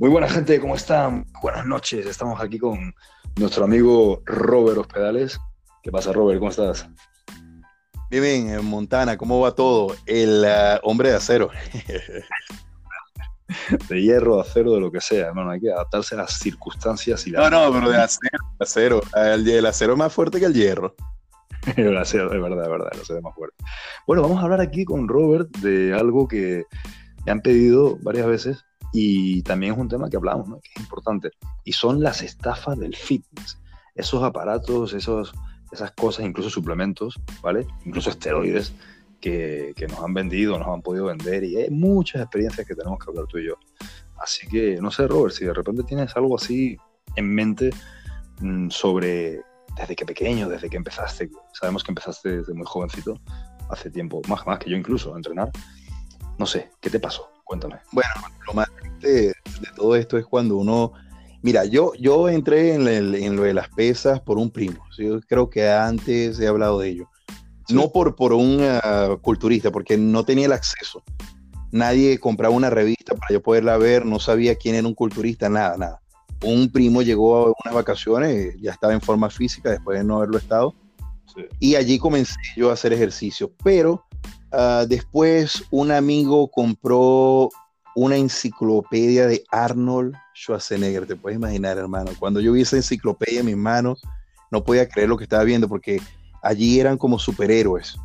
Muy buena gente, ¿cómo están? Buenas noches, estamos aquí con nuestro amigo Robert Hospedales. ¿Qué pasa, Robert? ¿Cómo estás? Bien, bien, en Montana, ¿cómo va todo? El uh, hombre de acero. de hierro, de acero, de lo que sea, hermano, hay que adaptarse a las circunstancias y la... No, no, pero de acero, de acero. El, el, acero es más fuerte que el hierro. el acero, es verdad, es verdad, el acero es más fuerte. Bueno, vamos a hablar aquí con Robert de algo que me han pedido varias veces y también es un tema que hablamos, ¿no? que es importante, y son las estafas del fitness. Esos aparatos, esos, esas cosas, incluso suplementos, ¿vale? Incluso esteroides que, que, nos han vendido, nos han podido vender, y hay muchas experiencias que tenemos que hablar tú y yo. Así que, no sé, Robert, si de repente tienes algo así en mente mmm, sobre desde que pequeño, desde que empezaste, sabemos que empezaste desde muy jovencito, hace tiempo, más, más que yo incluso, a entrenar. No sé, ¿qué te pasó? Cuéntame. Bueno, lo más de, de todo esto es cuando uno... Mira, yo, yo entré en, el, en, lo de las pesas por un primo. Yo creo que antes he hablado de ello. Sí. No por, por un uh, culturista, porque no tenía el acceso. Nadie compraba una revista para yo poderla ver, no sabía quién era un culturista, nada, nada. Un primo llegó a unas vacaciones, ya estaba en forma física después de no haberlo estado. Sí. Y allí comencé yo a hacer ejercicio. Pero Uh, después un amigo compró una enciclopedia de Arnold Schwarzenegger, te puedes imaginar, hermano. Cuando yo vi esa enciclopedia en mis manos, no podía creer lo que estaba viendo, porque allí eran como superhéroes.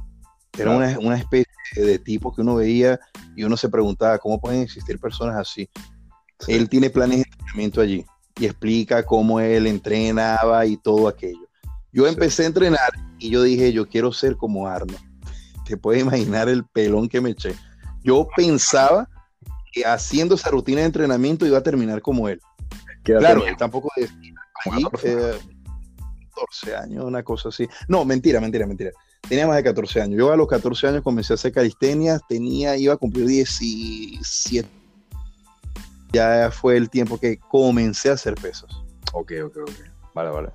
Era una, una, especie de tipo que uno veía y uno se preguntaba cómo pueden existir personas así. Sí. Él tiene planes de entrenamiento allí y explica cómo él entrenaba y todo aquello. Yo empecé a entrenar y yo dije, yo quiero ser como Arnold te puedes imaginar el pelón que me eché. Yo pensaba haciendo esa rutina de entrenamiento iba a terminar como él. Claro, él tampoco decía, allí, eh, 14 años, una cosa así. No, mentira, mentira, mentira. Tenía más de 14 años. Yo a los 14 años comencé a hacer calistenia, tenía, iba a cumplir 17. Ya fue el tiempo que comencé a hacer pesos. Ok, ok, ok. Vale, vale.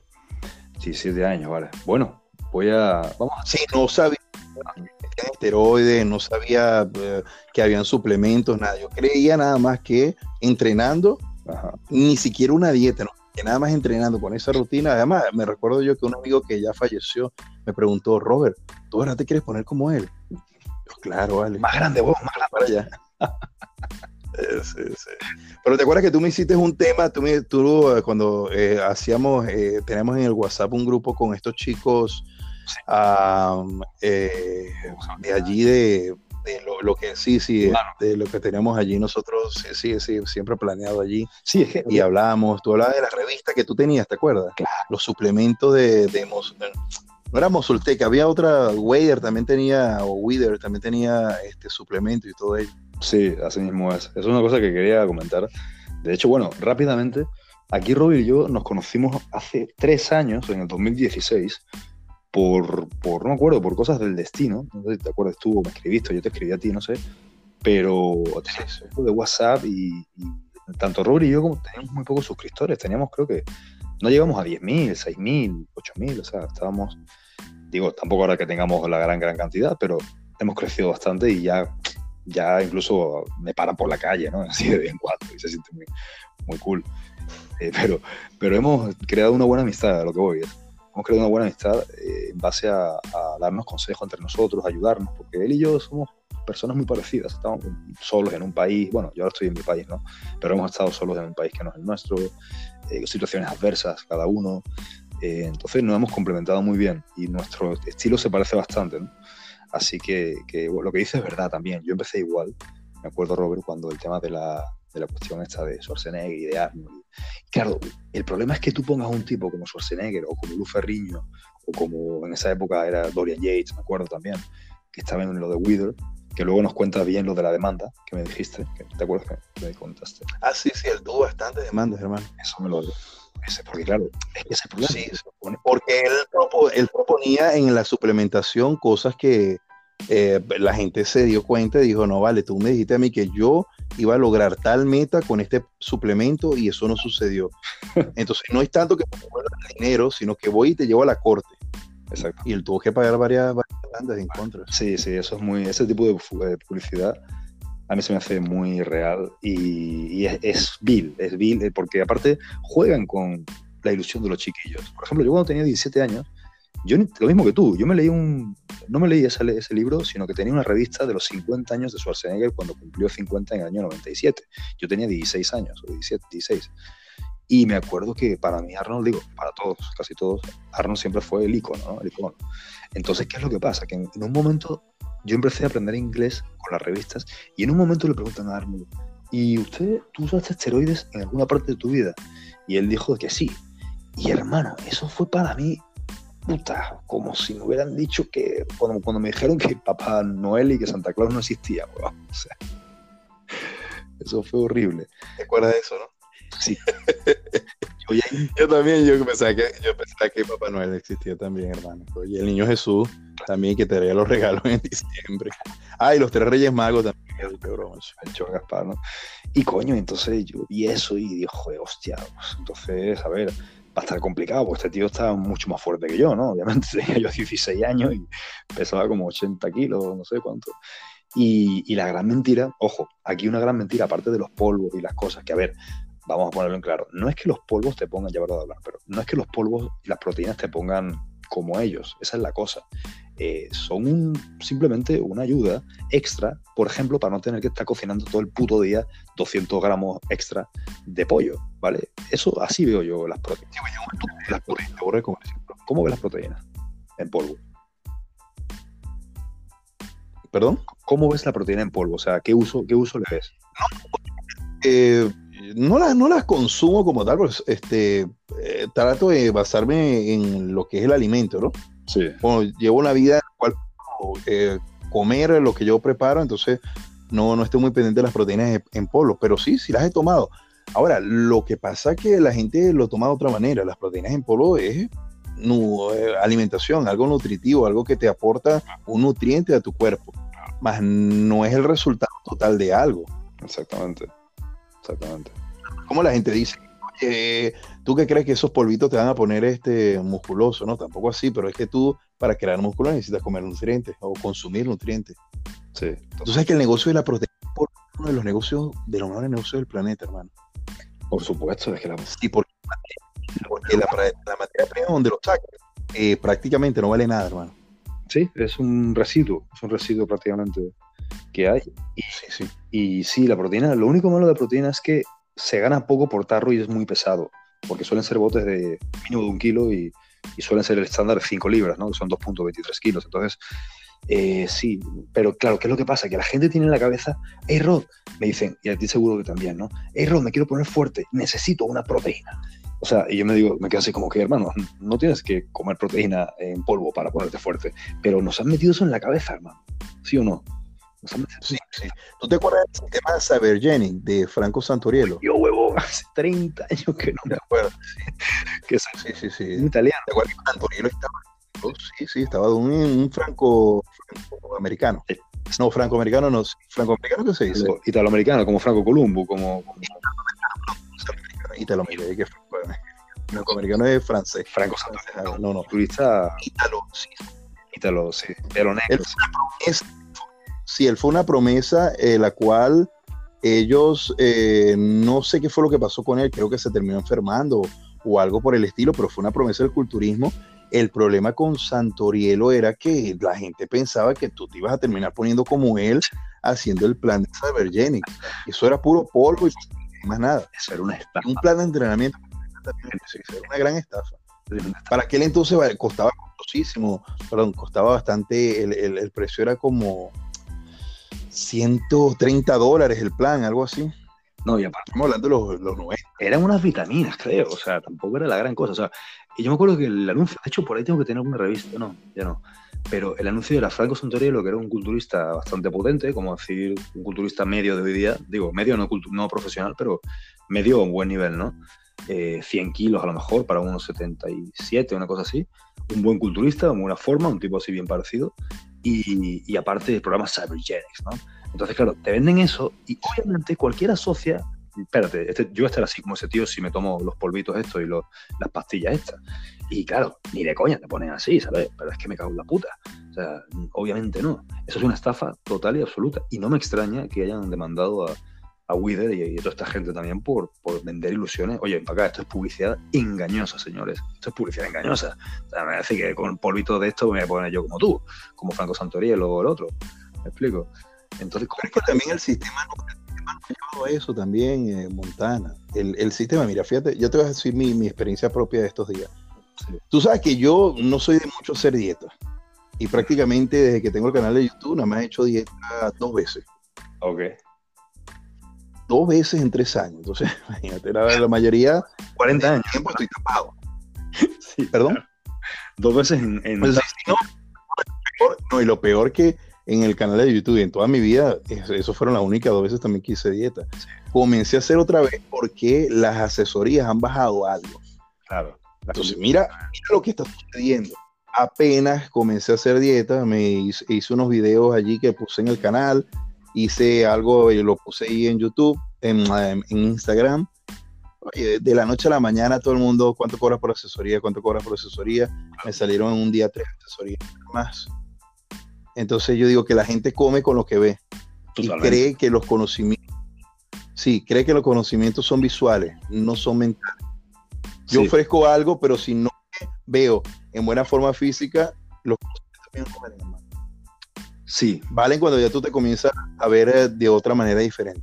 17 años, vale. Bueno, voy a. Vamos a... Sí, no sabía esteroides, no sabía eh, que habían suplementos, nada. Yo creía nada más que entrenando, Ajá. ni siquiera una dieta, ¿no? que nada más entrenando con esa rutina. Además, me recuerdo yo que un amigo que ya falleció me preguntó, Robert, ¿tú ahora te quieres poner como él? Yo, claro, vale. Más grande vos, más grande para allá. Sí, sí. Pero te acuerdas que tú me hiciste un tema, tú, me, tú eh, cuando eh, hacíamos, eh, tenemos en el WhatsApp un grupo con estos chicos um, eh, de allí de, de lo, lo, que sí, sí, claro. de lo que tenemos allí nosotros, sí, sí, siempre planeado allí. Sí, es que, y hablábamos, tú hablabas de la revista que tú tenías, ¿te acuerdas? Claro. Los suplementos de, de no era Mosultec, había otra, Wader también tenía, o Wither también tenía este suplemento y todo ello. Sí, así mismo es. Es una cosa que quería comentar. De hecho, bueno, rápidamente, aquí Robbie y yo nos conocimos hace tres años, en el 2016, por, por, no me acuerdo, por cosas del destino. No sé si te acuerdas tú o me escribiste, yo te escribí a ti, no sé. Pero de WhatsApp y, y, tanto Robbie y yo como teníamos muy pocos suscriptores. Teníamos, creo que, no llegamos a 10.000, 6.000, 8.000, o sea, estábamos, digo, tampoco ahora que tengamos la gran, gran cantidad, pero hemos crecido bastante y ya ya incluso me paran por la calle, ¿no? Así de vez en cuando, y se siente muy, muy cool. Eh, pero, pero hemos creado una buena amistad, a lo que voy. ¿eh? Hemos creado una buena amistad eh, en base a, darnos consejos entre nosotros, ayudarnos, porque él y yo somos personas muy parecidas. Estamos solos en un país, bueno, yo ahora estoy en mi país, ¿no? Pero hemos estado solos en un país que no es el nuestro, eh, situaciones adversas cada uno. Eh, entonces nos hemos complementado muy bien y nuestro estilo se parece bastante, ¿no? Así que, lo que dices es verdad también. Yo empecé igual. Me acuerdo, Robert, cuando el tema de la, de la cuestión esta de Schwarzenegger y de Arnold. Claro, el problema es que tú pongas a un tipo como Schwarzenegger o como Lu Ferriño o como en esa época era Dorian Yates, me acuerdo también, que estaba en lo de Wither, que luego nos cuenta bien lo de la demanda que me dijiste, que te acuerdas que me contaste. Ah, sí, sí, él tuvo bastantes demandas, hermano. Eso me lo ese, porque claro, es que ese problema. Sí, porque él, propo, él, proponía en la suplementación cosas que eh, la gente se dio cuenta y dijo, no, vale, tú me dijiste a mí que yo iba a lograr tal meta con este suplemento y eso no sucedió. Entonces no es tanto que me el dinero, sino que voy y te llevo a la corte. Exacto. Y él tuvo que pagar varias, demandas en contra. Sí, sí, eso es muy, ese tipo de publicidad a mí se me hace muy real y, es, es vil, es vil, eh, porque aparte juegan con la ilusión de los chiquillos. Por ejemplo, yo cuando tenía 17 años, yo lo mismo que tú, yo me leí un, no me leí ese, libro, sino que tenía una revista de los 50 años de Schwarzenegger cuando cumplió 50 en el año 97. Yo tenía 16 años, o 17, 16. Y me acuerdo que para mí Arnold, digo, para todos, casi todos, Arnold siempre fue el icono, ¿no? Entonces, ¿qué es lo que pasa? Que en, un momento yo empecé a aprender inglés con las revistas y en un momento le preguntan a Arnold, ¿y usted, tú usaste esteroides en alguna parte de tu vida? Y él dijo que sí. Y hermano, eso fue para mí, puta, como si me hubieran dicho que, cuando, cuando me dijeron que Papá Noel y que Santa Claus no existía, O sea, eso fue horrible. ¿Te acuerdas de eso, no? Sí. yo, también, yo pensaba, que, yo pensaba que Papá Noel existía también, hermano. Y el niño Jesús también que te traía los regalos en diciembre. Ah, y los tres Reyes Magos también. El Chor Gaspar, ¿no? Y coño, entonces yo vi eso y dije, joder, hostia. Pues, entonces, a ver, va a estar complicado, porque este tío está mucho más fuerte que yo, ¿no? Obviamente tenía yo 16 años y pesaba como 80 kilos, no sé cuánto. Y, y, la gran mentira, ojo, aquí una gran mentira, aparte de los polvos y las cosas, que a ver, vamos a ponerlo en claro, no es que los polvos te pongan, ya verdad hablar, pero no es que los polvos y las proteínas te pongan como ellos, esa es la cosa. Eh, son simplemente una ayuda extra, por ejemplo, para no tener que estar cocinando todo el puto día 200 gramos extra de pollo, ¿vale? Eso así veo yo las proteínas. Las proteínas ¿Cómo ves las proteínas en polvo? ¿Perdón? ¿Cómo ves la proteína en polvo? O sea, ¿qué uso, qué uso le ves? Eh, no, las, no las consumo como tal, pues este, eh, trato de basarme en lo que es el alimento, ¿no? Sí. llevo una vida en la cual eh, comer lo que yo preparo, entonces no, no estoy muy pendiente de las proteínas en, polvo, pero sí, sí las he tomado. Ahora, lo que pasa es que la gente lo toma de otra manera. Las proteínas en polvo es alimentación, algo nutritivo, algo que te aporta un nutriente a tu cuerpo, más no es el resultado total de algo. Exactamente. Exactamente. Como la gente dice, ¿tú qué crees que esos polvitos te van a poner este musculoso? No, tampoco así, pero es que tú para crear músculo necesitas comer nutrientes o consumir nutrientes. Sí. Tú sabes que el negocio de la proteína es uno de los negocios, de los mejores negocios del planeta, hermano. Por supuesto, es que la... Sí, porque, la, materia prima donde lo sacas eh, prácticamente no vale nada, hermano. Sí, es un residuo, es un residuo prácticamente que hay. Y sí, y sí, la proteína, lo único malo de la proteína es que se gana poco por tarro y es muy pesado, porque suelen ser botes de mínimo de un kilo y, suelen ser el estándar de 5 libras, ¿no? que son 2.23 kilos. Entonces, eh, sí, pero claro, ¿qué es lo que pasa? Que la gente tiene en la cabeza, hey Rod, me dicen, y a ti seguro que también, ¿no? Hey Rod, me quiero poner fuerte, necesito una proteína. O sea, y yo me digo, me quedo así como que, hermano, no tienes que comer proteína en polvo para ponerte fuerte, pero nos han metido eso en la cabeza, hermano. ¿Sí o no? Sí, sí. ¿Tú te acuerdas del tema de Sabergeni de Franco Santoriello? Yo, huevo, hace 30 años que no me acuerdo. que es, sí, sí, sí. Un italiano. ¿Te acuerdas que Santoriello estaba? Oh, sí, sí, estaba de un, franco, americano. No, franco-americano no, franco-americano qué se dice. Italoamericano, como Franco Columbo, como... Italoamericano, que franco-americano es francés. Franco Santoriello. No, no. Turista... Italo, sí. Italo, sí. Pero negro. Es sí, él fue una promesa eh, la cual ellos, eh, no sé qué fue lo que pasó con él, creo que se terminó enfermando o, algo por el estilo, pero fue una promesa del culturismo. El problema con Santorielo era que la gente pensaba que tú te ibas a terminar poniendo como él haciendo el plan de Cybergenic. Eso era puro polvo y más nada. Eso era una estafa. Un plan de entrenamiento. era una gran estafa. Para aquel entonces costaba costosísimo, perdón, costaba bastante, el precio era como 130 dólares el plan, algo así. No, y aparte. Estamos hablando de los, los 90. Eran unas vitaminas, creo. O sea, tampoco era la gran cosa. O sea, y yo me acuerdo que el anuncio, de hecho, por ahí tengo que tener alguna revista. No, ya no. Pero el anuncio de la Franco Santoriello, que era un culturista bastante potente, como decir, un culturista medio de hoy día, digo, medio no, no profesional, pero medio a un buen nivel, ¿no? 100 eh, kilos a lo mejor para unos 77, una cosa así. Un buen culturista, con buena forma, un tipo así bien parecido y, aparte del programa Cybergenics, ¿no? Entonces, claro, te venden eso y obviamente cualquiera asocia espérate, este, yo voy a estar así como ese tío si me tomo los polvitos estos y las pastillas estas. Y claro, ni de coña te ponen así, ¿sabes? Pero es que me cago en la puta. O sea, obviamente no. Eso es una estafa total y absoluta. Y no me extraña que hayan demandado a, a Wither y, a toda esta gente también por, por vender ilusiones. Oye, para acá, esto es publicidad engañosa, señores. Esto es publicidad engañosa. O sea, me parece que con polvito de esto me voy a poner yo como tú, como Franco Santoriel o el otro. ¿Me explico? Entonces, ¿cómo es que también el sistema no, ha llevado eso también, eh, Montana. El, el, sistema, mira, fíjate, yo te voy a decir mi, mi experiencia propia de estos días. Tú sabes que yo no soy de mucho hacer dieta. Y prácticamente desde que tengo el canal de YouTube, nada más he hecho dieta dos veces. Ok dos veces en tres años. Entonces, imagínate, la, mayoría. 40 años. tiempo estoy tapado. Sí, perdón. Dos veces en. Pues, no, y lo peor que en el canal de YouTube, en toda mi vida, eso fueron las únicas dos veces también que hice dieta. Comencé a hacer otra vez porque las asesorías han bajado algo. Claro. Entonces, mira, mira lo que está sucediendo. Apenas comencé a hacer dieta, me hice, hice unos videos allí que puse en el canal, hice algo y lo puse ahí en YouTube, en, Instagram. de la noche a la mañana todo el mundo, ¿cuánto cobras por asesoría? ¿Cuánto cobras por asesoría? Me salieron en un día tres asesorías más. Entonces yo digo que la gente come con lo que ve y cree que los conocimientos, sí, cree que los conocimientos son visuales, no son mentales. Yo ofrezco algo, pero si no veo en buena forma física, los conocimientos también no Sí. Valen cuando ya tú te comienzas a ver eh, de otra manera diferente.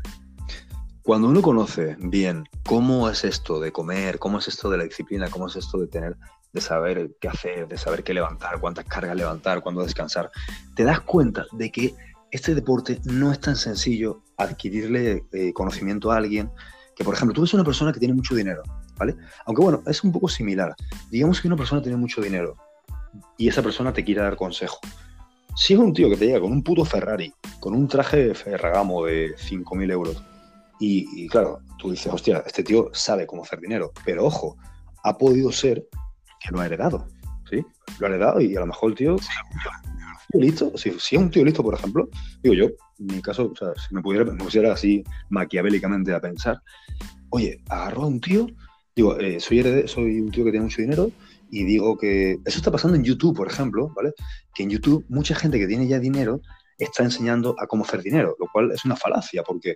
Cuando uno conoce bien cómo es esto de comer, cómo es esto de la disciplina, cómo es esto de tener, de saber qué hacer, de saber qué levantar, cuántas cargas levantar, cuándo descansar, te das cuenta de que este deporte no es tan sencillo adquirirle eh, conocimiento a alguien que, por ejemplo, tú ves una persona que tiene mucho dinero, ¿vale? Aunque bueno, es un poco similar. Digamos que una persona tiene mucho dinero y esa persona te quiere dar consejo si es un tío que te llega con un puto Ferrari, con un traje de Ferragamo de 5.000 euros, y, claro, tú dices, hostia, este tío sabe cómo hacer dinero, pero ojo, ha podido ser que lo ha heredado, ¿sí? Lo ha heredado y a lo mejor el tío, listo, si, es un tío listo, por ejemplo, digo yo, en mi caso, o sea, si me pudiera, me pusiera así maquiavélicamente a pensar, oye, agarró a un tío, digo, eh, soy, soy un tío que tiene mucho dinero, y digo que eso está pasando en YouTube, por ejemplo, ¿vale? Que en YouTube mucha gente que tiene ya dinero está enseñando a cómo hacer dinero, lo cual es una falacia, porque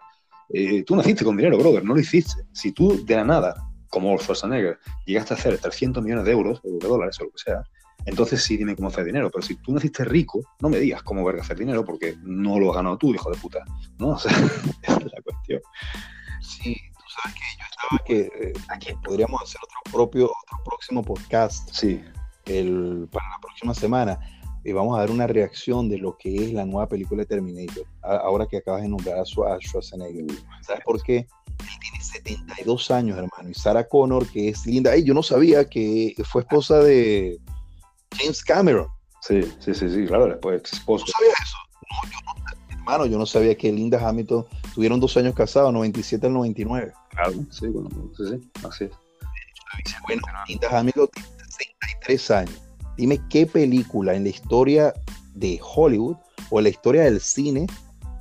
eh, tú naciste con dinero, brother, no lo hiciste. Si tú de la nada, como Schwarzenegger, llegaste a hacer 300 millones de euros, o de dólares, o lo que sea, entonces sí dime cómo hacer dinero. Pero si tú naciste rico, no me digas cómo verga hacer dinero, porque no lo has ganado tú, hijo de puta. ¿No? O sea, esa es la cuestión. Sí, sabes que yo estaba que aquí eh, podríamos hacer otro propio, otro próximo podcast. Sí. El, para la próxima semana. Y vamos a dar una reacción de lo que es la nueva película de Terminator. ahora que acabas de nombrar a, Schwarzenegger. ¿Sabes por qué? Él tiene 72 años, hermano. Y Sarah Connor, que es linda. Ay, yo no sabía que fue esposa de James Cameron. Sí, sí, sí, sí, claro, después esposo. ¿No sabía eso? No, yo no, hermano, yo no sabía que Linda Hamilton tuvieron dos años casados, 97 al 99. Claro, sí, bueno, sí, sí, así es. Bueno, Linda Hamilton tiene 63 años. Dime qué película en la historia de Hollywood o en la historia del cine,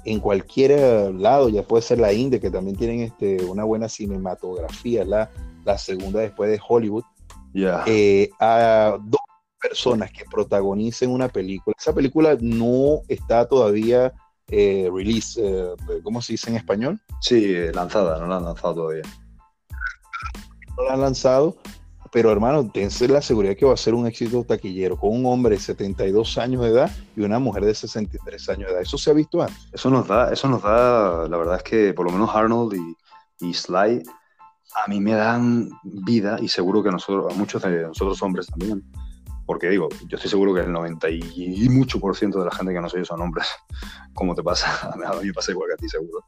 en cualquier lado, ya puede ser la India, que también tienen este, una buena cinematografía, la, la segunda después de Hollywood, yeah. eh, a dos personas que protagonicen una película. Esa película no está todavía eh, release, eh, ¿cómo se dice en español? Sí, lanzada, no la han lanzado todavía. No la han lanzado, pero hermano, tense la seguridad que va a ser un éxito taquillero con un hombre de 72 años de edad y una mujer de 63 años de edad. ¿Eso se ha visto antes? Eso nos da, eso nos da, la verdad es que por lo menos Arnold y, y Sly a mí me dan vida y seguro que nosotros, a muchos de nosotros hombres también, porque digo, yo estoy seguro que el 90 y mucho por ciento de la gente que no soy son hombres, como te pasa, a mí me pasa igual que a ti seguro.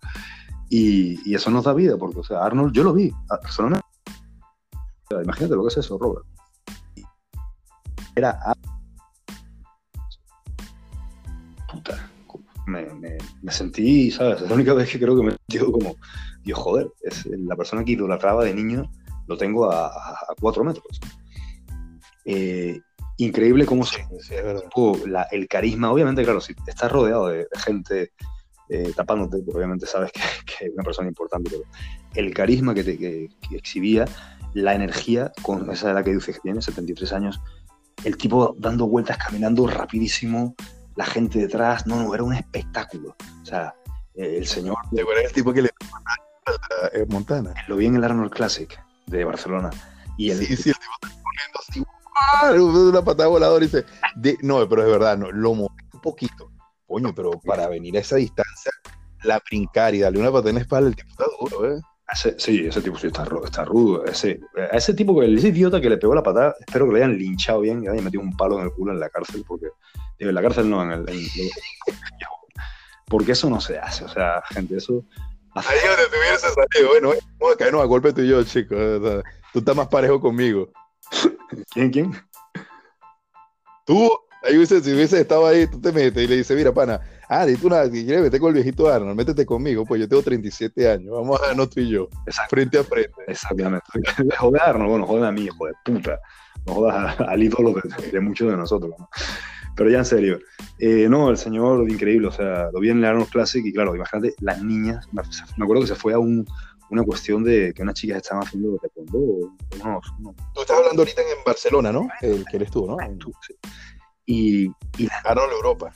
Y, eso nos da vida, porque, o sea, Arnold, yo lo vi, imagínate lo que es eso, Robert. Era. Puta. Me, sentí, ¿sabes? Es la única vez que creo que me sentido como, Dios, joder, es la persona que idolatraba de niño, lo tengo a, a, cuatro metros. Eh, increíble cómo se, el carisma, obviamente, claro, si estás rodeado de, gente eh, tapándote, porque obviamente sabes que, es una persona importante, pero el carisma que, te, que, exhibía, la energía, con esa edad que dices que tiene, 73 años, el tipo dando vueltas, caminando rapidísimo, la gente detrás, no, no, era un espectáculo. O sea, el señor... ¿Te acuerdas el tipo que le a Montana? Lo vi en el Arnold Classic de Barcelona. Y el, sí, sí, el tipo está corriendo así, una patada voladora y dice, no, pero es verdad, no, lo moví un poquito. Coño, pero para venir a esa distancia, la brincar y darle una patada en la espalda, el tipo está duro, ¿eh? sí, ese tipo sí está, está rudo. Ese, a ese tipo, que ese idiota que le pegó la patada, espero que le hayan linchado bien y hayan metido un palo en el culo en la cárcel, porque, digo, en la cárcel no, en el... porque eso no se hace, o sea, gente, eso... Ahí donde te hubieras salido, bueno, vamos a caernos a golpe tú y yo, chico. tú estás más parejo conmigo. ¿Quién, quién? Tú, ahí hubiese, si hubiese estado ahí, tú te metes y le dices, mira, pana, ah, di tú nada, si quieres meter con el viejito Arnold, métete conmigo, pues yo tengo 37 años, vamos a darnos tú y yo, frente a frente. Exactamente. Joder a Arnold, bueno, joder a mí, hijo de puta. No jodas al ídolo de, de muchos de nosotros, ¿no? Pero ya en serio, eh, no, el señor increíble, o sea, lo vi en el Arnold Classic y claro, imagínate, las niñas, me, acuerdo que se fue a un, una cuestión de que unas chicas estaban haciendo taekwondo. No, no. Tú estás hablando ahorita en Barcelona, ¿no? El que eres tú, ¿no? Tú, sí. Y, y Arnold Europa.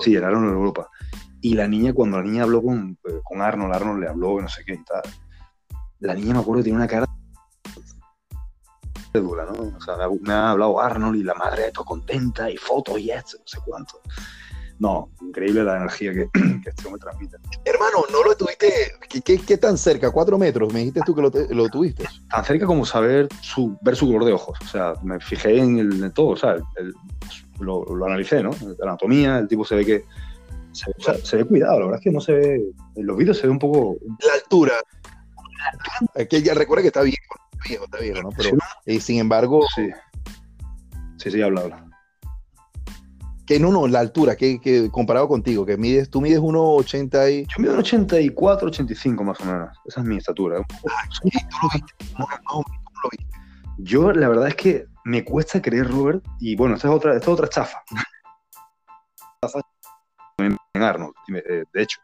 Sí, el Arnold Europa. Y la niña, cuando la niña habló con, eh, con Arnold, Arnold le habló, no sé qué y tal. La niña, me acuerdo, tiene una cara dura, ¿no? O sea, me ha hablado Arnold y la madre de todo contenta y fotos y esto, no sé cuánto. No, increíble la energía que, que este hombre transmite. Hermano, ¿no lo tuviste? ¿Qué, qué, tan cerca? ¿Cuatro metros? Me dijiste tú que lo, lo, tuviste. Tan cerca como saber su, ver su color de ojos. O sea, me fijé en, el, todo, o sea, el, lo, lo, analicé, ¿no? La anatomía, el tipo se ve que se, o sea, se, ve cuidado, la verdad es que no se ve, en los vídeos se ve un poco... La altura. Es que ya recuerda que está viejo, está viejo, está viejo, ¿no? Pero, eh, sin embargo... Sí, sí, sí habla, habla. Que no, no, la altura, que, que comparado contigo, que mides, tú mides 1,80 y... Yo mido 84, 85 más o menos. Esa es mi estatura. Ah, ¿tú lo viste? No, no, lo viste? Yo, la verdad es que me cuesta creer, Robert, y bueno, esta es otra, esta es otra estafa. en Arnold, eh, de hecho,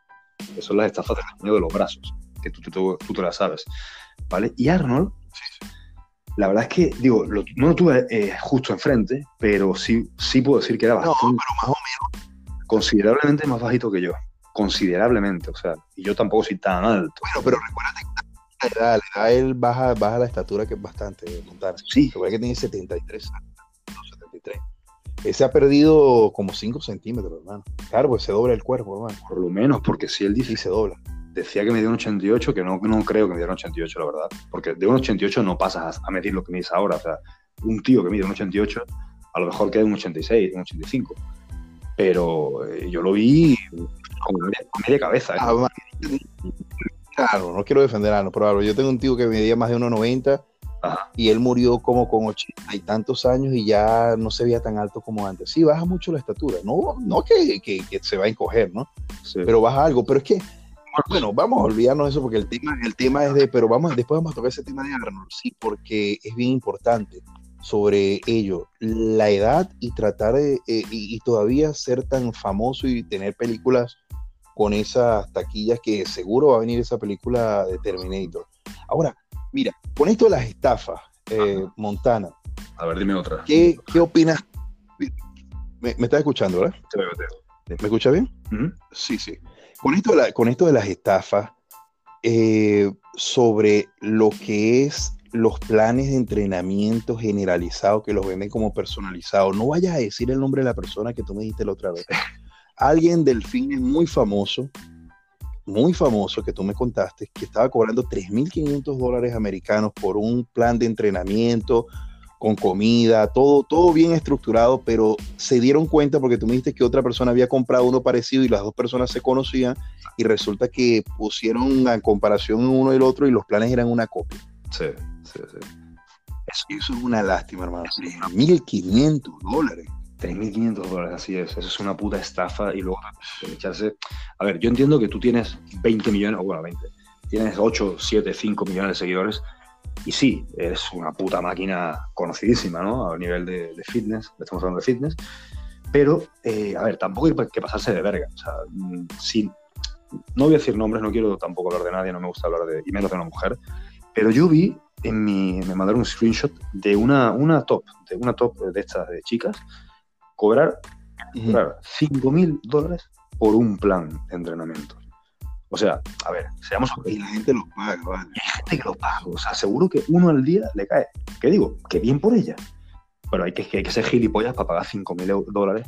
que son las estafas del de los brazos, que tú, tú, tú, te las sabes, ¿vale? Y Arnold, la verdad es que, digo, no lo tuve eh, justo enfrente, pero sí, sí puedo decir que era bastante, no, pero más o menos. considerablemente más bajito que yo, considerablemente, o sea, y yo tampoco soy tan alto. Bueno, pero recuérdate que la edad, la edad él baja, baja la estatura, que es bastante, Montana. Sí. Recuerda que tiene 73 años, 73. Ese ha perdido como 5 centímetros, hermano. Claro, pues se dobla el cuerpo, hermano. Por lo menos, porque si él dice. Sí, se dobla. Decía que me dio un 88, que no, no creo que me diera un 88, la verdad. Porque de un 88 no pasas a, medir lo que mides ahora. O sea, un tío que mide un 88, a lo mejor queda un 86, un 85. Pero eh, yo lo vi con media, cabeza. ¿eh? Ah, claro, no quiero defender a no, pero yo tengo un tío que medía más de 1,90 y él murió como con ochenta y tantos años y ya no se veía tan alto como antes. Sí, baja mucho la estatura. No, no que, que, se va a encoger, ¿no? Pero baja algo. Pero es que, bueno, vamos a olvidarnos de eso porque el tema, el tema es de, pero vamos, después vamos a tocar ese tema de Arnold, sí, porque es bien importante sobre ello, la edad y tratar de, eh, y, y, todavía ser tan famoso y tener películas con esas taquillas que seguro va a venir esa película de Terminator. Ahora, Mira, con esto de las estafas, eh, Montana. A ver, dime otra. ¿Qué, qué opinas? ¿Me, estás escuchando, verdad? Sí, me, ¿Me escuchas bien? Sí, sí. Con esto de, las estafas, eh, sobre lo que es los planes de entrenamiento generalizado que los venden como personalizados. No vayas a decir el nombre de la persona que tú me dijiste la otra vez. Alguien del fin muy famoso muy famoso que tú me contaste, que estaba cobrando 3.500 dólares americanos por un plan de entrenamiento con comida, todo, todo bien estructurado, pero se dieron cuenta porque tú me dijiste que otra persona había comprado uno parecido y las dos personas se conocían y resulta que pusieron en comparación uno y el otro y los planes eran una copia. Sí, sí, sí. Eso, es una lástima, hermano. 1.500 dólares. 3.500 dólares, así es. Eso es una puta estafa y luego echarse... A ver, yo entiendo que tú tienes 20 millones, o bueno, 20, tienes 8, 7, 5 millones de seguidores y sí, es una puta máquina conocidísima, ¿no? A nivel de, fitness, estamos hablando de fitness, pero, eh, a ver, tampoco hay que pasarse de verga. O sea, mm, si no voy a decir nombres, no quiero tampoco hablar de nadie, no me gusta hablar de, y menos de una mujer, pero yo vi en mi, me mandaron un screenshot de una, una top, de una top de estas de chicas, cobrar, cobrar 5 mil dólares por un plan de entrenamiento. O sea, a ver, seamos Y la gente lo paga, vale. hay gente que lo paga. O sea, seguro que uno al día le cae. ¿Qué digo? Que bien por ella. Pero hay que, hay que ser gilipollas para pagar 5 mil dólares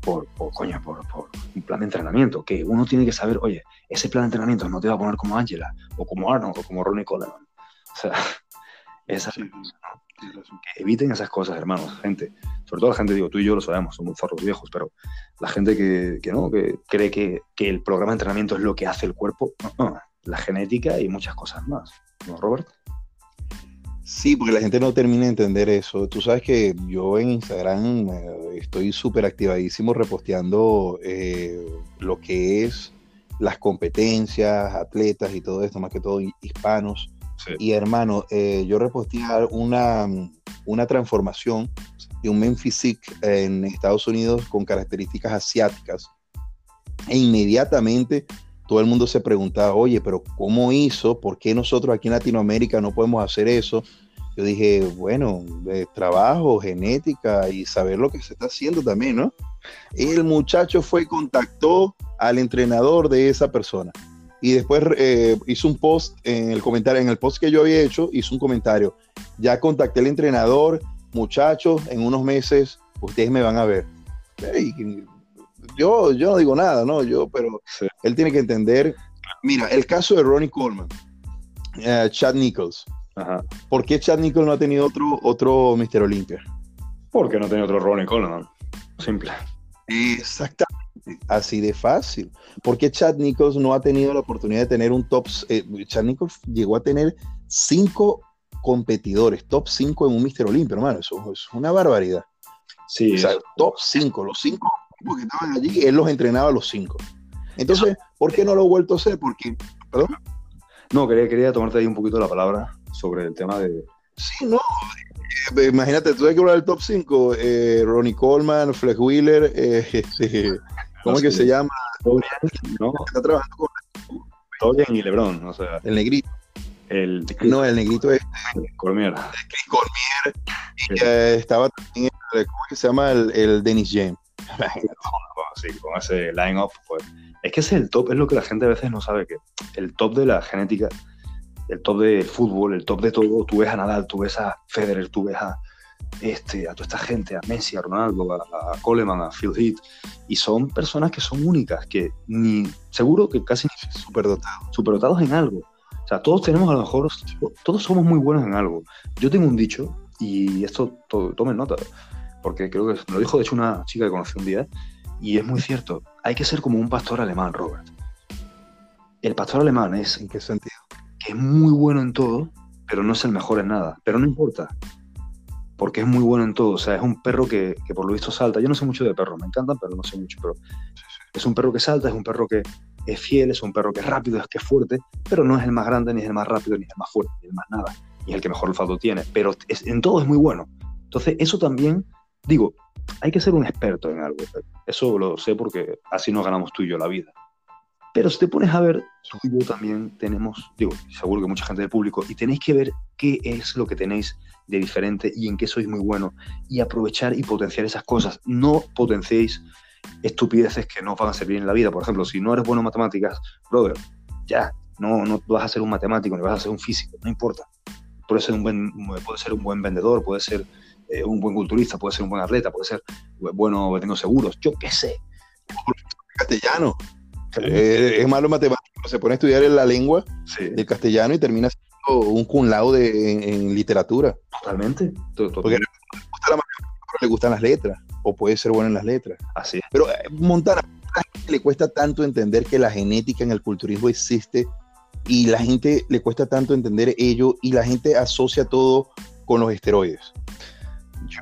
por, por, coño, por, por un plan de entrenamiento. Que uno tiene que saber, oye, ese plan de entrenamiento no te va a poner como Angela, o como Arnold, o como Ronnie Coleman. O sea, esas, Sí, eviten esas cosas, hermanos, gente. Sobre todo la gente, digo, tú y yo lo sabemos, somos zorros viejos, pero la gente que, no, que cree que, que el programa de entrenamiento es lo que hace el cuerpo, la genética y muchas cosas más. ¿No, Robert? Sí, porque la gente no termina de entender eso. Tú sabes que yo en Instagram eh, estoy súper activadísimo reposteando eh, lo que es las competencias, atletas y todo esto, más que todo hispanos. Y hermano, eh, yo reposteé una, una transformación de un men physique en Estados Unidos con características asiáticas. E inmediatamente todo el mundo se preguntaba, oye, pero ¿cómo hizo? ¿Por qué nosotros aquí en Latinoamérica no podemos hacer eso? Yo dije, bueno, de trabajo, genética y saber lo que se está haciendo también, ¿no? El muchacho fue y contactó al entrenador de esa persona y después eh, hizo un post en el comentario, en el post que yo había hecho, hizo un comentario. Ya contacté al entrenador, muchachos, en unos meses ustedes me van a ver. Hey, yo, yo no digo nada, ¿no? Yo, pero Sí. él tiene que entender. Mira, el caso de Ronnie Coleman, eh, Chad Nichols. Ajá. ¿Por qué Chad Nichols no ha tenido otro, otro Mr. Olympia? Porque no tenía otro Ronnie Coleman. Simple. Exactamente, así de fácil. ¿Por qué Chad Nichols no ha tenido la oportunidad de tener un top? eh, Chad Nichols llegó a tener cinco competidores, top 5 en un Mr. Olympia, hermano. Eso es una barbaridad. Sí, O sea, top 5, los cinco que estaban allí, él los entrenaba a los cinco. Entonces, ¿por qué no lo ha vuelto a hacer? Porque, perdón, no, quería, quería tomarte ahí un poquito la palabra sobre el tema de. sí, no. eh, imagínate, tú hay que hablar del top 5. Ronnie Coleman, Flex Wheeler, eh, este, ¿cómo es que se llama? ¿no? Está trabajando con Dorian y LeBron, o sea, el negrito. el No, el negrito es Cormier. Chris Cormier. Y eh, estaba también, el- ¿cómo es que se llama? El, el Dennis James. Sí, con ese line-up, pues. Es que ese es el top, es lo que la gente a veces no sabe, que el top de la genética, el top del fútbol, el top de todo, tú ves a Nadal, tú ves a Federer, tú ves a, este, a toda esta gente, a Messi, a Ronaldo, a, a Coleman, a Phil Heath, y son personas que son únicas, que ni, seguro que casi ni Súper dotado. superdotados en algo. O sea, todos tenemos a lo mejor, todos somos muy buenos en algo. Yo tengo un dicho, y esto to- tomen nota, porque creo que me lo dijo de hecho una chica que conocí un día, y es muy cierto, hay que ser como un pastor alemán, Robert. El pastor alemán es ¿En qué sentido? que es muy bueno en todo, pero no es el mejor en nada. Pero no importa, porque es muy bueno en todo. O sea, es un perro que, que por lo visto salta. Yo no sé mucho de perros, me encantan, pero no sé mucho. Pero es un perro que salta, es un perro que es fiel, es un perro que es rápido, es que es fuerte, pero no es el más grande, ni es el más rápido, ni es el más fuerte, ni el más nada, ni es el que mejor olfato tiene. Pero es- en todo es muy bueno. Entonces, eso también, digo, hay que ser un experto en algo. Eso lo sé porque así nos ganamos tú y yo la vida. Pero si te pones a ver, tú y yo también tenemos, digo, seguro que mucha gente del público, y tenéis que ver qué es lo que tenéis de diferente y en qué sois muy buenos, y aprovechar y potenciar esas cosas. No potenciéis estupideces que no os van a servir en la vida. Por ejemplo, si no eres bueno en matemáticas, brother, ya, no, no vas a ser un matemático, ni vas a ser un físico, no importa. Puede ser un buen, puede ser un buen vendedor, puede ser eh, un buen culturista, puede ser un buen atleta, puede ser bueno vendiendo seguros, yo qué sé. Castellano. Eh, es malo pero se pone a estudiar en la lengua Sí, del castellano y termina siendo un cum laude en, en literatura. totalmente. To- to- Porque- Le gusta la matemática, pero le gustan las letras. O puede ser bueno en las letras. Así es. Pero eh, Montana, a la gente le cuesta tanto entender que la genética en el culturismo existe y la gente le cuesta tanto entender ello y la gente asocia todo con los esteroides.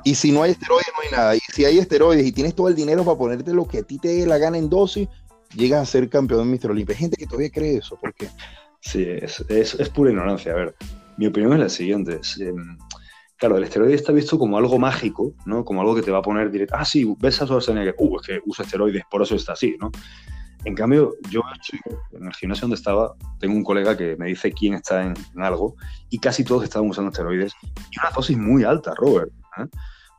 Y si no hay esteroides, no hay nada. Y si hay esteroides y tienes todo el dinero para ponerte lo que a ti te dé la gana en dosis, llegas a ser campeón de Mr. Olympia. Hay gente que todavía cree eso. ¿Por qué? Sí, es, es, es pura ignorancia. A ver, mi opinión es la siguiente. es, em, claro, el esteroide está visto como algo mágico, ¿no? Como algo que te va a poner directo. Ah, sí, ves a Schwarzenegger. Uh, es que usa esteroides, por eso está así, ¿no? En cambio, yo en el gimnasio donde estaba, tengo un colega que me dice quién está en, algo y casi todos estaban usando esteroides y una dosis muy alta, Robert. ¿eh?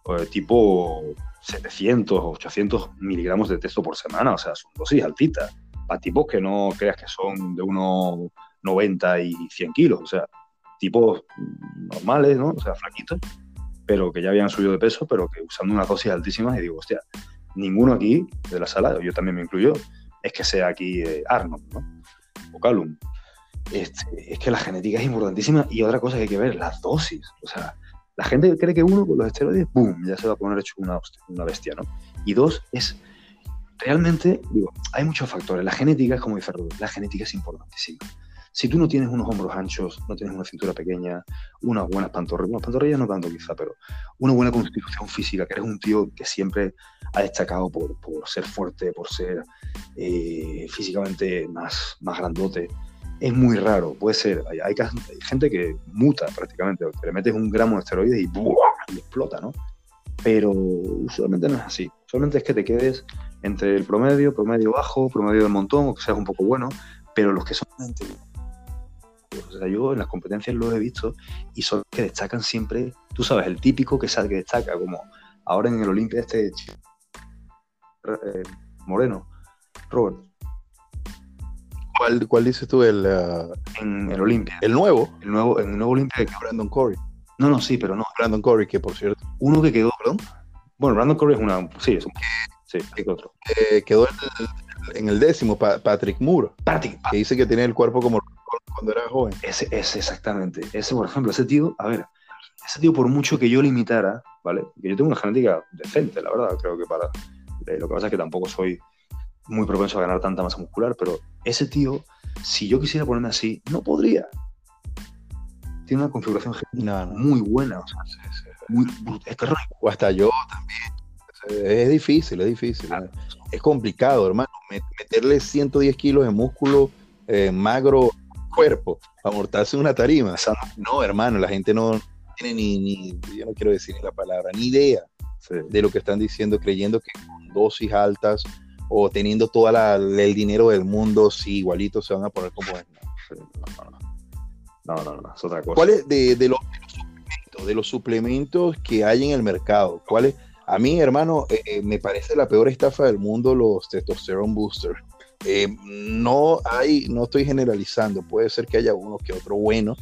Pues, tipo 700, 800 miligramos de texto por semana, o sea, son dosis altitas. Para tipos que no creas que son de unos 90 y 100 kilos, o sea, tipos normales, ¿no? O sea, flaquitos, pero que ya habían subido de peso, pero que usando unas dosis altísimas y digo, hostia, ninguno aquí de la sala, yo también me incluyo, es que sea aquí eh, Arnold, ¿no? O Calum. Este, es que la genética es importantísima y otra cosa que hay que ver, las dosis. O sea, la gente cree que uno con los esteroides, ¡boom!, ya se va a poner hecho una, una bestia, ¿no? Y dos, es realmente, digo, hay muchos factores. La genética es como dice la genética es importantísima. Si tú no tienes unos hombros anchos, no tienes una cintura pequeña, unas buenas pantorrillas, unas pantorrillas no tanto quizá, pero una buena constitución física, que eres un tío que siempre ha destacado por, ser fuerte, por ser eh, físicamente más, más grandote, es muy raro, puede ser. Hay, gente que muta prácticamente, que le metes un gramo de esteroides y, y explota, ¿no? Pero usualmente no es así. Solamente es que te quedes entre el promedio, promedio bajo, promedio del montón, o que seas un poco bueno, pero los que son o sea, yo en las competencias lo he visto y son los que destacan siempre, tú sabes, el típico que sabe que destaca, como ahora en el Olimpia este eh, Moreno, Robert. ¿Cuál, ¿Cuál, dices tú? El, uh, en el Olimpia. ¿El nuevo? El nuevo, el nuevo Olimpia. Brandon Corey. No, no, sí, pero no. Brandon Corey, que por cierto. Uno que quedó, perdón. Bueno, Brandon Corey es una. Sí, es un. Sí, ¿qué otro? Eh, quedó en el, décimo, Patrick Moore. Patrick. Que dice que tiene el cuerpo como cuando era joven. Ese, ese, exactamente. Ese, por ejemplo, ese tío, a ver, ese tío, por mucho que yo le imitara, ¿vale? Que yo tengo una genética decente, la verdad, creo que para. Eh, lo que pasa es que tampoco soy muy propenso a ganar tanta masa muscular, pero ese tío, si yo quisiera ponerme así, no podría. Tiene una configuración genética muy buena, o sea, muy, es O hasta yo también. Es difícil, es difícil. Es complicado, hermano. Meterle 110 kilos de músculo eh, magro cuerpo para mortarse una tarima. No, hermano, la gente no tiene ni, ni, yo no quiero decir ni la palabra, ni idea de lo que están diciendo, creyendo que con dosis altas o teniendo todo el dinero del mundo, sí, igualito se van a poner como... No, no, no, no, es otra cosa. ¿Cuál es de, de, los, suplementos, de los suplementos que hay en el mercado? ¿Cuál es? A mí, hermano, eh, eh, me parece la peor estafa del mundo los testosterone boosters. Eh, no hay, no estoy generalizando, puede ser que haya uno que otro bueno,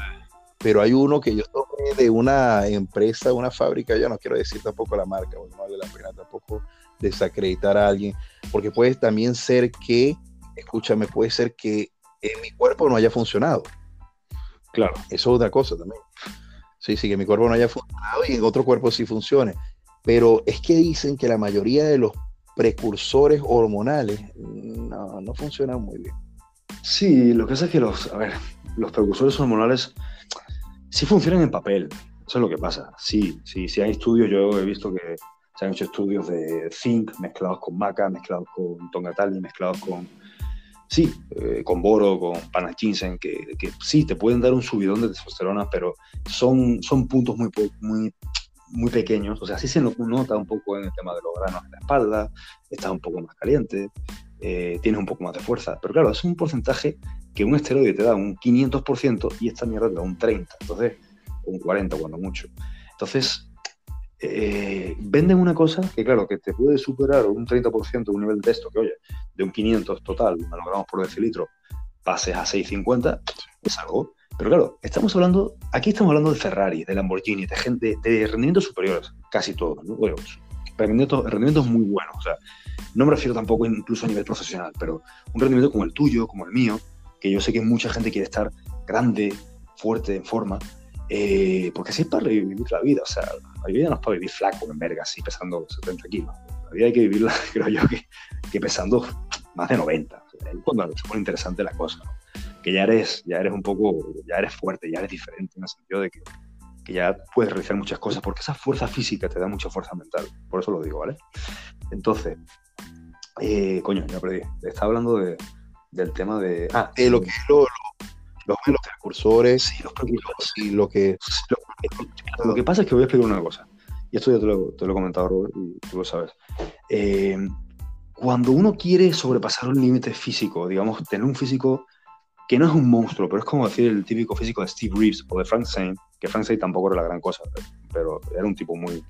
pero hay uno que yo tomé de una empresa, una fábrica, ya no quiero decir tampoco la marca, no vale la pena tampoco desacreditar a alguien, porque puede también ser que, escúchame, puede ser que en mi cuerpo no haya funcionado. Claro. Eso es otra cosa también. Sí, sí, que mi cuerpo no haya funcionado y en otro cuerpo sí funcione. Pero es que dicen que la mayoría de los precursores hormonales no, no funcionan muy bien. Sí, lo que pasa es que los, a ver, los precursores hormonales sí funcionan en papel. Eso es lo que pasa. Sí, sí, sí hay estudios, yo he visto que se han hecho estudios de zinc mezclados con maca, mezclados con tongatali, mezclados con, sí, eh, con boro, con panachinsen, que, sí, te pueden dar un subidón de testosterona, pero son, son puntos muy, muy muy pequeños, o sea, sí se nota un poco en el tema de los granos en la espalda, estás un poco más caliente, eh, tienes un poco más de fuerza, pero claro, es un porcentaje que un esteroide te da un 500% y esta mierda te da un 30%, entonces, un 40% cuando mucho. Entonces, eh, venden una cosa que, claro, que te puede superar un 30% de un nivel de texto, que oye, de un 500 total, gramos por decilitro, pases a 650, es algo pero claro, estamos hablando, aquí estamos hablando de Ferrari, de Lamborghini, de gente de rendimientos superiores, casi todos, ¿no? Bueno, rendimientos, rendimientos muy buenos. O sea, no me refiero tampoco incluso a nivel profesional, pero un rendimiento como el tuyo, como el mío, que yo sé que mucha gente quiere estar grande, fuerte, en forma, eh, porque así es para vivir la vida. O sea, la vida no es para vivir flaco, en verga, así pesando 70 kilos. La vida hay que vivirla, creo yo, que, que pesando más de 90. O sea, es cuando se pone interesante la cosa. ¿no? que ya eres, ya eres un poco, ya eres fuerte, ya eres diferente en el sentido de que, que ya puedes realizar muchas cosas, porque esa fuerza física te da mucha fuerza mental, por eso lo digo, ¿vale? Entonces, eh, coño, ya perdí, estaba hablando de, del tema de... Ah, de lo que es lo, los, los precursores y los precursores y lo que... Lo, que pasa es que voy a explicar una cosa, y esto ya te lo, te lo he comentado, Robert, y tú lo sabes. Eh, cuando uno quiere sobrepasar un límite físico, digamos, tener un físico que no es un monstruo, pero es como decir el típico físico de Steve Reeves o de Frank Zane, que Frank Zane tampoco era la gran cosa, pero era un tipo muy,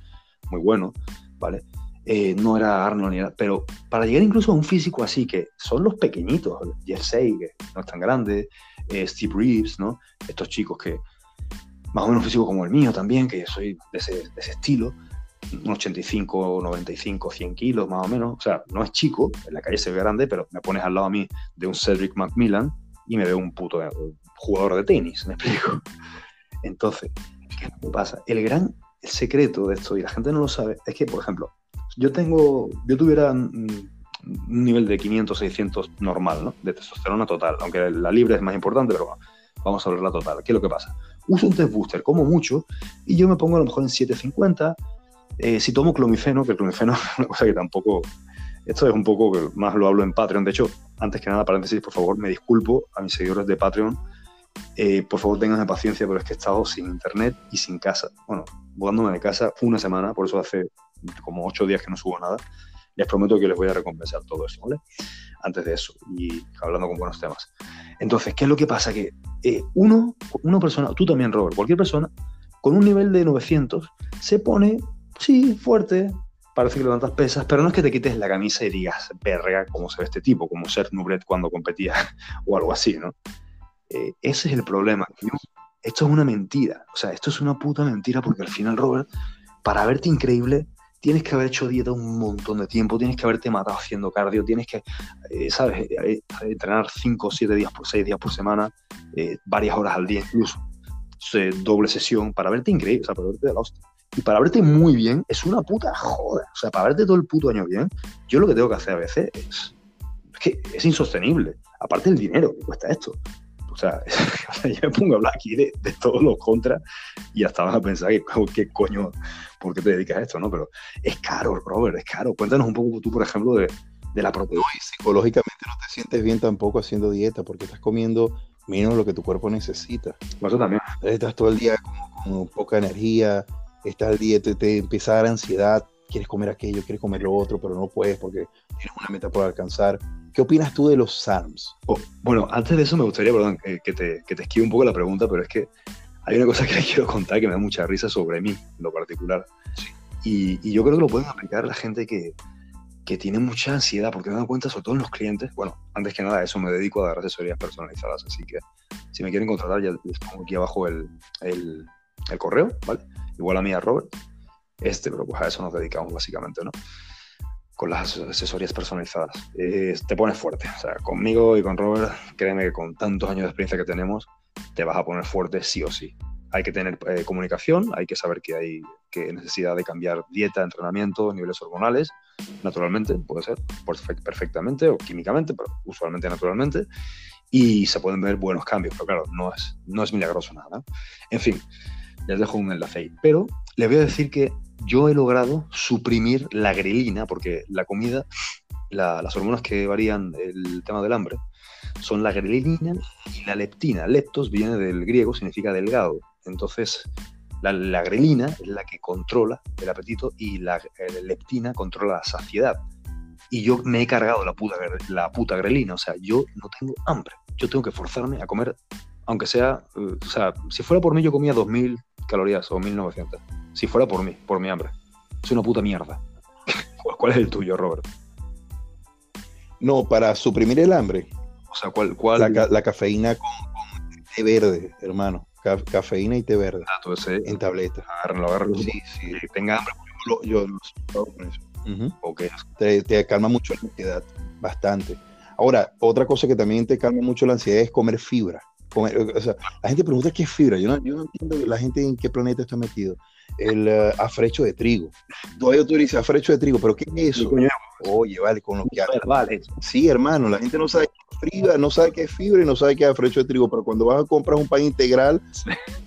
muy bueno, ¿vale? Eh, no era Arnold ni era, pero para llegar incluso a un físico así, que son los pequeñitos, Jeff que no es tan grande, eh, Steve Reeves, ¿no? Estos chicos que, más o menos un físico como el mío también, que soy de ese, de ese estilo, un 85, 95, 100 kilos más o menos, o sea, no es chico, en la calle se ve grande, pero me pones al lado a mí de un Cedric McMillan y me veo un puto jugador de tenis, me explico. Entonces, ¿qué pasa? El gran secreto de esto, y la gente no lo sabe, es que, por ejemplo, yo tengo, yo tuviera un nivel de 500, 600 normal, ¿no? De testosterona total, aunque la libre es más importante, pero vamos a ver la total. ¿Qué es lo que pasa? Uso un test booster como mucho y yo me pongo a lo mejor en 750. Eh, si tomo clomifeno, que el clomifeno es una cosa que tampoco esto es un poco más lo hablo en Patreon. De hecho, antes que nada, paréntesis, por favor, me disculpo a mis seguidores de Patreon. Eh, por favor, tengan paciencia, pero es que he estado sin internet y sin casa. Bueno, mudándome de casa una semana, por eso hace como ocho días que no subo nada. Les prometo que les voy a recompensar todo eso, ¿vale? Antes de eso, y hablando con buenos temas. Entonces, ¿qué es lo que pasa? Que eh, uno, una persona, tú también, Robert, cualquier persona, con un nivel de 900, se pone, sí, fuerte, parece que levantas pesas, pero no es que te quites la camisa y digas, verga, como se ve este tipo, como ser Nubret cuando competía o algo así, ¿no? Eh, ese es el problema. Esto es una mentira, o sea, esto es una puta mentira porque al final, Robert, para verte increíble, tienes que haber hecho dieta un montón de tiempo, tienes que haberte matado haciendo cardio, tienes que, eh, ¿sabes?, eh, entrenar 5 o 7 días por 6 días por semana, varias horas al día incluso, doble sesión, para verte increíble, o sea, para verte de la hostia. Y para verte muy bien es una puta joda. O sea, para verte todo el puto año bien, yo lo que tengo que hacer a veces es, es que es insostenible. Aparte del dinero que cuesta esto. O sea, yo me pongo a hablar aquí de, todos los contras y hasta vas a pensar que, ¿qué coño, ¿por qué te dedicas a esto? ¿no? Pero es caro, Robert, es caro. Cuéntanos un poco tú, por ejemplo, de, de la proteína. y psicológicamente no te sientes bien tampoco haciendo dieta porque estás comiendo menos lo que tu cuerpo necesita. Eso también. Estás todo el día con poca energía, estás al día, te, te empieza a dar ansiedad, quieres comer aquello, quieres comer lo otro, pero no puedes porque tienes una meta por alcanzar. ¿Qué opinas tú de los SARMs? Oh, bueno, antes de eso me gustaría, perdón, que, te, que te esquive un poco la pregunta, pero es que hay una cosa que le quiero contar que me da mucha risa sobre mí, en lo particular. Y, y, yo creo que lo pueden aplicar la gente que, que tiene mucha ansiedad, porque me dado cuenta, sobre todo en los clientes, bueno, antes que nada, eso me dedico a dar asesorías personalizadas, así que si me quieren contratar, ya les pongo aquí abajo el, el, el correo, ¿vale? igual a mí, a Robert, este, pero pues a eso nos dedicamos básicamente, ¿no? Con las asesorías personalizadas. te pones fuerte, o sea, conmigo y con Robert, créeme que con tantos años de experiencia que tenemos, te vas a poner fuerte sí o sí. Hay que tener eh, comunicación, hay que saber que hay que necesidad de cambiar dieta, entrenamiento, niveles hormonales, naturalmente, puede ser, perfectamente o químicamente, pero usualmente naturalmente, y se pueden ver buenos cambios, pero claro, no es, no es milagroso nada. En fin, les dejo un enlace ahí. Pero les voy a decir que yo he logrado suprimir la grelina, porque la comida, las hormonas que varían el tema del hambre, son la grelina y la leptina. Leptos viene del griego, significa delgado. Entonces, la, grelina es la que controla el apetito y la leptina controla la saciedad. Y yo me he cargado la puta, la puta grelina, o sea, yo no tengo hambre. Yo tengo que forzarme a comer, aunque sea, eh, o sea, si fuera por mí yo comía 2000, calorías o 1900. Si fuera por mí, por mi hambre. Es una puta mierda. ¿Cuál es el tuyo, Robert? No, para suprimir el hambre. O sea, ¿cuál? cuál... La, cafeína con, té verde, hermano. cafeína y té verde. Ah, tú ese, en tableta. Agárrenlo, agárrenlo. Sí, sí. tenga hambre. Yo, lo con eso. te, te, calma mucho la ansiedad, bastante. Ahora, otra cosa que también te calma mucho la ansiedad es comer fibra o sea, la gente pregunta qué es fibra. Yo no, yo no entiendo la gente en qué planeta está metido. El uh, afrecho de trigo. Todavía tú dices afrecho de trigo, pero ¿qué es eso? Oye, vale, con lo que vale. Sí, hermano, la gente no sabe qué es fibra, no sabe qué es fibra y no sabe qué es afrecho de trigo, pero cuando vas a comprar un pan integral,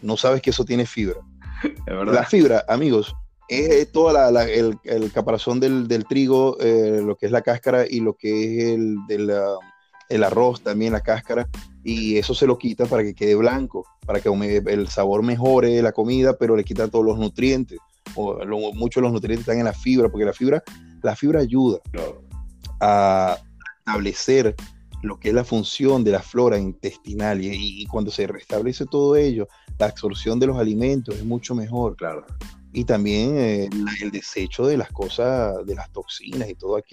no sabes que eso tiene fibra. La fibra, amigos, es toda la, el, el, caparazón del, del trigo, eh, lo que es la cáscara y lo que es el, del, uh, el arroz, también la cáscara, y eso se lo quita para que quede blanco, para que el sabor mejore la comida, pero le quita todos los nutrientes. O muchos de los nutrientes están en la fibra, porque la fibra, la fibra ayuda. a establecer lo que es la función de la flora intestinal y, cuando se restablece todo ello, la absorción de los alimentos es mucho mejor. Claro. Y también eh, el desecho de las cosas, de las toxinas y todo aquello